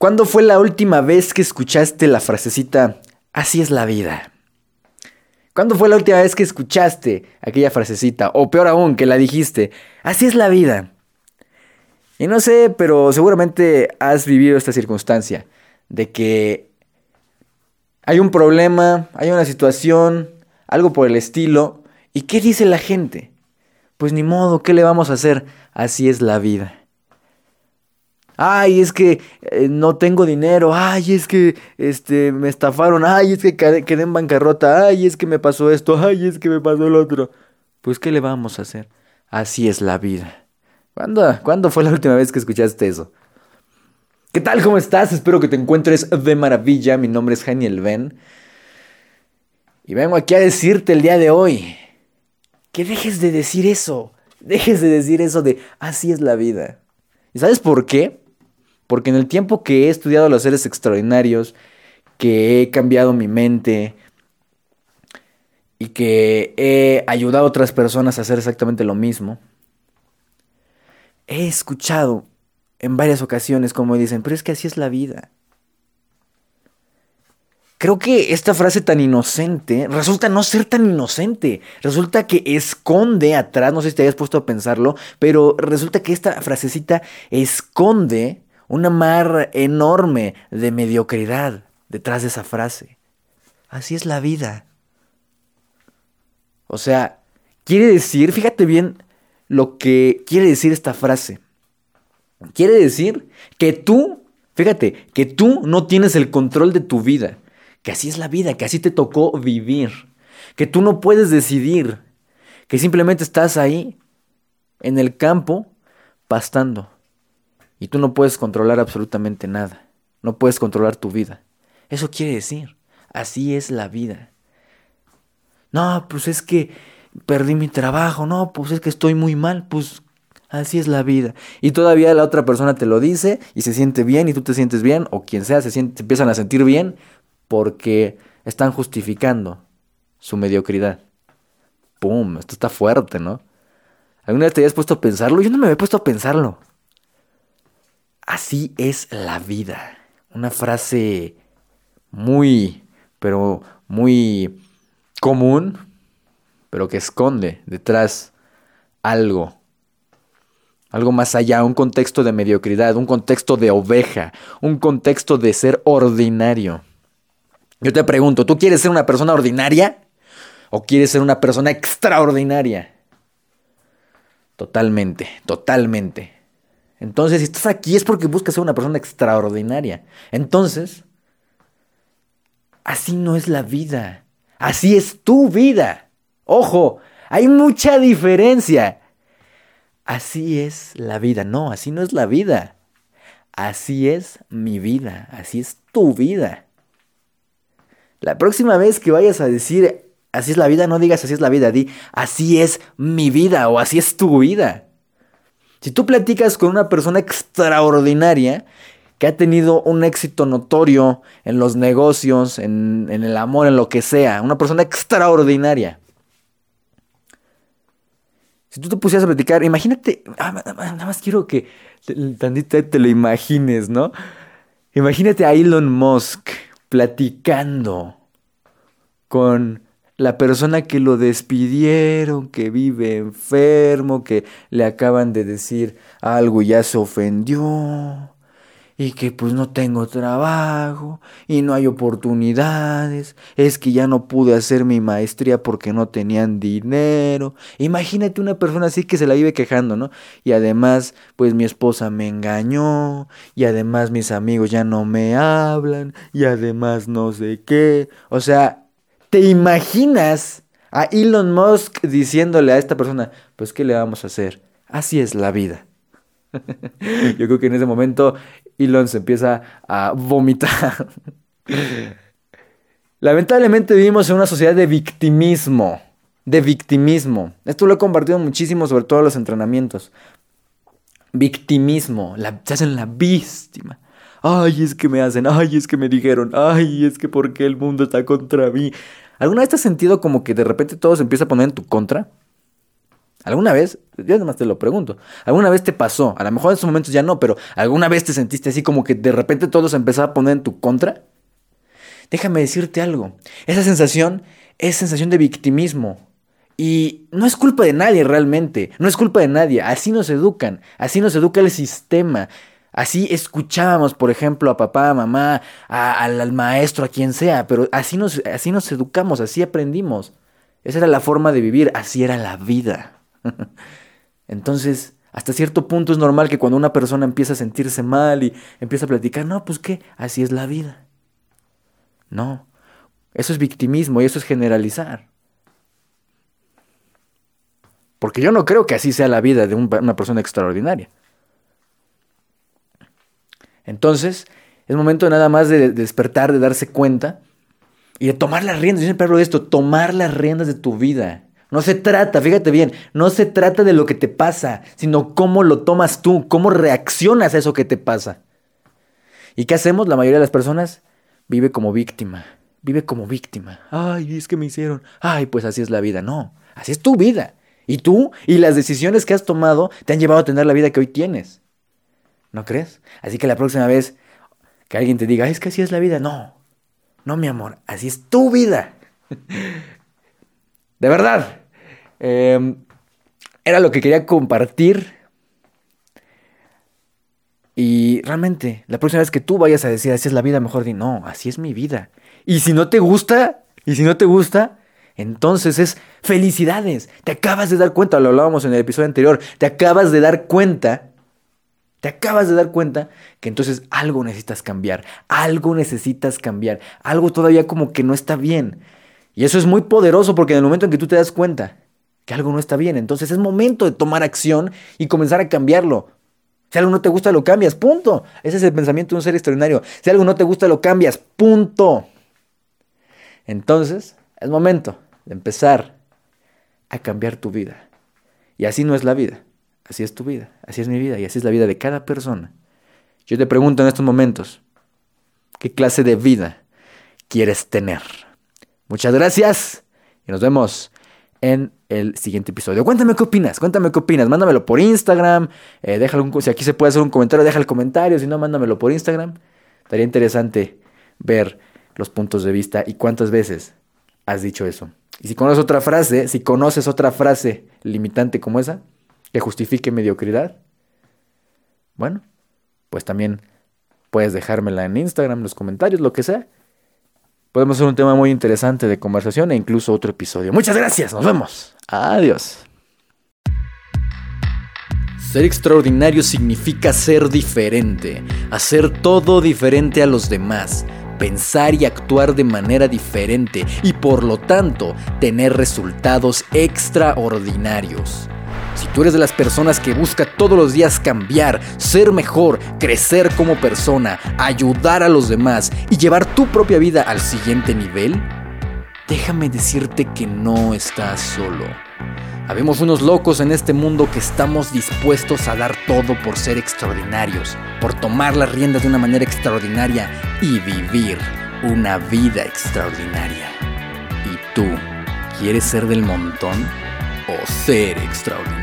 ¿Cuándo fue la última vez que escuchaste la frasecita, así es la vida? ¿Cuándo fue la última vez que escuchaste aquella frasecita? O peor aún, que la dijiste, así es la vida. Y no sé, pero seguramente has vivido esta circunstancia de que hay un problema, hay una situación, algo por el estilo, ¿y qué dice la gente? Pues ni modo, ¿qué le vamos a hacer? Así es la vida ay, es que eh, no tengo dinero, ay, es que este, me estafaron, ay, es que quedé en bancarrota, ay, es que me pasó esto, ay, es que me pasó el otro. Pues, ¿qué le vamos a hacer? Así es la vida. ¿Cuándo, ¿Cuándo fue la última vez que escuchaste eso? ¿Qué tal? ¿Cómo estás? Espero que te encuentres de maravilla. Mi nombre es Janiel Ben. Y vengo aquí a decirte el día de hoy que dejes de decir eso. Dejes de decir eso de así es la vida. ¿Y sabes por qué? Porque en el tiempo que he estudiado los seres extraordinarios, que he cambiado mi mente y que he ayudado a otras personas a hacer exactamente lo mismo, he escuchado en varias ocasiones como dicen, pero es que así es la vida. Creo que esta frase tan inocente resulta no ser tan inocente. Resulta que esconde atrás, no sé si te hayas puesto a pensarlo, pero resulta que esta frasecita esconde una mar enorme de mediocridad detrás de esa frase. Así es la vida. O sea, quiere decir, fíjate bien lo que quiere decir esta frase. Quiere decir que tú, fíjate, que tú no tienes el control de tu vida, que así es la vida, que así te tocó vivir, que tú no puedes decidir, que simplemente estás ahí, en el campo, pastando. Y tú no puedes controlar absolutamente nada. No puedes controlar tu vida. Eso quiere decir, así es la vida. No, pues es que perdí mi trabajo. No, pues es que estoy muy mal. Pues así es la vida. Y todavía la otra persona te lo dice y se siente bien y tú te sientes bien o quien sea se, siente, empiezan a sentir bien porque están justificando su mediocridad. ¡Pum! Esto está fuerte, ¿no? ¿Alguna vez te habías puesto a pensarlo? Yo no me había puesto a pensarlo. Así es la vida. Una frase muy, pero muy común, pero que esconde detrás algo. Algo más allá, un contexto de mediocridad, un contexto de oveja, un contexto de ser ordinario. Yo te pregunto, ¿tú quieres ser una persona ordinaria o quieres ser una persona extraordinaria? Totalmente, totalmente. Entonces, si estás aquí es porque buscas ser una persona extraordinaria. Entonces, así no es la vida. Así es tu vida. Ojo, hay mucha diferencia. Así es la vida. No, así no es la vida. Así es mi vida. Así es tu vida. La próxima vez que vayas a decir así es la vida, no digas así es la vida, di así es mi vida o así es tu vida. Si tú platicas con una persona extraordinaria que ha tenido un éxito notorio en los negocios, en, el amor, en lo que sea, una persona extraordinaria. Si tú te pusieras a platicar, imagínate, ah, nada más quiero que tantito te lo imagines, ¿no? Imagínate a Elon Musk platicando con la persona que lo despidieron, que vive enfermo, que le acaban de decir algo y ya se ofendió, y que pues no tengo trabajo, y no hay oportunidades, es que ya no pude hacer mi maestría porque no tenían dinero. Imagínate una persona así que se la vive quejando, ¿no? Y además, pues mi esposa me engañó, y además mis amigos ya no me hablan, y además no sé qué. O sea, ¿Te imaginas a Elon Musk diciéndole a esta persona, pues qué le vamos a hacer? Así es la vida. Yo creo que en ese momento Elon se empieza a vomitar. Lamentablemente vivimos en una sociedad de victimismo. De victimismo. Esto lo he compartido muchísimo, sobre todo en los entrenamientos. Victimismo. La, se hacen la víctima. Ay, es que me hacen. Ay, es que me dijeron. Ay, es que porque el mundo está contra mí. ¿Alguna vez te has sentido como que de repente todo se empieza a poner en tu contra? ¿Alguna vez? Yo además te lo pregunto. ¿Alguna vez te pasó? A lo mejor en esos momentos ya no, pero ¿alguna vez te sentiste así como que de repente todo se empezaba a poner en tu contra? Déjame decirte algo. Esa sensación es sensación de victimismo. Y no es culpa de nadie realmente. No es culpa de nadie. Así nos educan. Así nos educa el sistema. Así escuchábamos, por ejemplo, a papá, a mamá, al, maestro, a quien sea. Pero así nos, así nos educamos, así aprendimos. Esa era la forma de vivir. Así era la vida. Entonces, hasta cierto punto es normal que cuando una persona empieza a sentirse mal y empieza a platicar, no, pues qué, así es la vida. No, eso es victimismo y eso es generalizar. Porque yo no creo que así sea la vida de una persona extraordinaria. Entonces, es momento nada más de despertar, de darse cuenta y de tomar las riendas. Yo siempre hablo de esto, tomar las riendas de tu vida. No se trata, fíjate bien, no se trata de lo que te pasa, sino cómo lo tomas tú, cómo reaccionas a eso que te pasa. ¿Y qué hacemos? La mayoría de las personas vive como víctima, vive como víctima. Ay, es que me hicieron. Ay, pues así es la vida. No, así es tu vida. Y tú y las decisiones que has tomado te han llevado a tener la vida que hoy tienes. ¿No crees? Así que la próxima vez que alguien te diga, es que así es la vida, no, no, mi amor, así es tu vida. De verdad, Em, era lo que quería compartir. Y realmente, la próxima vez que tú vayas a decir, así es la vida, mejor di, no, así es mi vida. Y si no te gusta, y si no te gusta, entonces es felicidades. Te acabas de dar cuenta, lo hablábamos en el episodio anterior, te acabas de dar cuenta, te acabas de dar cuenta que entonces algo necesitas cambiar, algo necesitas cambiar, algo todavía como que no está bien. Y eso es muy poderoso porque en el momento en que tú te das cuenta que algo no está bien. Entonces es momento de tomar acción y comenzar a cambiarlo. Si algo no te gusta, lo cambias. Punto. Ese es el pensamiento de un ser extraordinario. Si algo no te gusta, lo cambias. Punto. Entonces es momento de empezar a cambiar tu vida. Y así no es la vida. Así es tu vida. Así es mi vida. Y así es la vida de cada persona. Yo te pregunto en estos momentos, ¿qué clase de vida quieres tener? Muchas gracias y nos vemos en el siguiente episodio. Cuéntame qué opinas, cuéntame qué opinas, mándamelo por Instagram, eh, déjalo si aquí se puede hacer un comentario, deja el comentario, si no, mándamelo por Instagram. Estaría interesante ver los puntos de vista y cuántas veces has dicho eso. Y si conoces otra frase, si conoces otra frase limitante como esa, que justifique mediocridad, bueno, pues también puedes dejármela en Instagram, los comentarios, lo que sea. Podemos hacer un tema muy interesante de conversación e incluso otro episodio. Muchas gracias, nos vemos. Adiós. Ser extraordinario significa ser diferente, hacer todo diferente a los demás, pensar y actuar de manera diferente y por lo tanto tener resultados extraordinarios. Si tú eres de las personas que busca todos los días cambiar, ser mejor, crecer como persona, ayudar a los demás y llevar tu propia vida al siguiente nivel, déjame decirte que no estás solo. Habemos unos locos en este mundo que estamos dispuestos a dar todo por ser extraordinarios, por tomar las riendas de una manera extraordinaria y vivir una vida extraordinaria. ¿Y tú quieres ser del montón o ser extraordinario?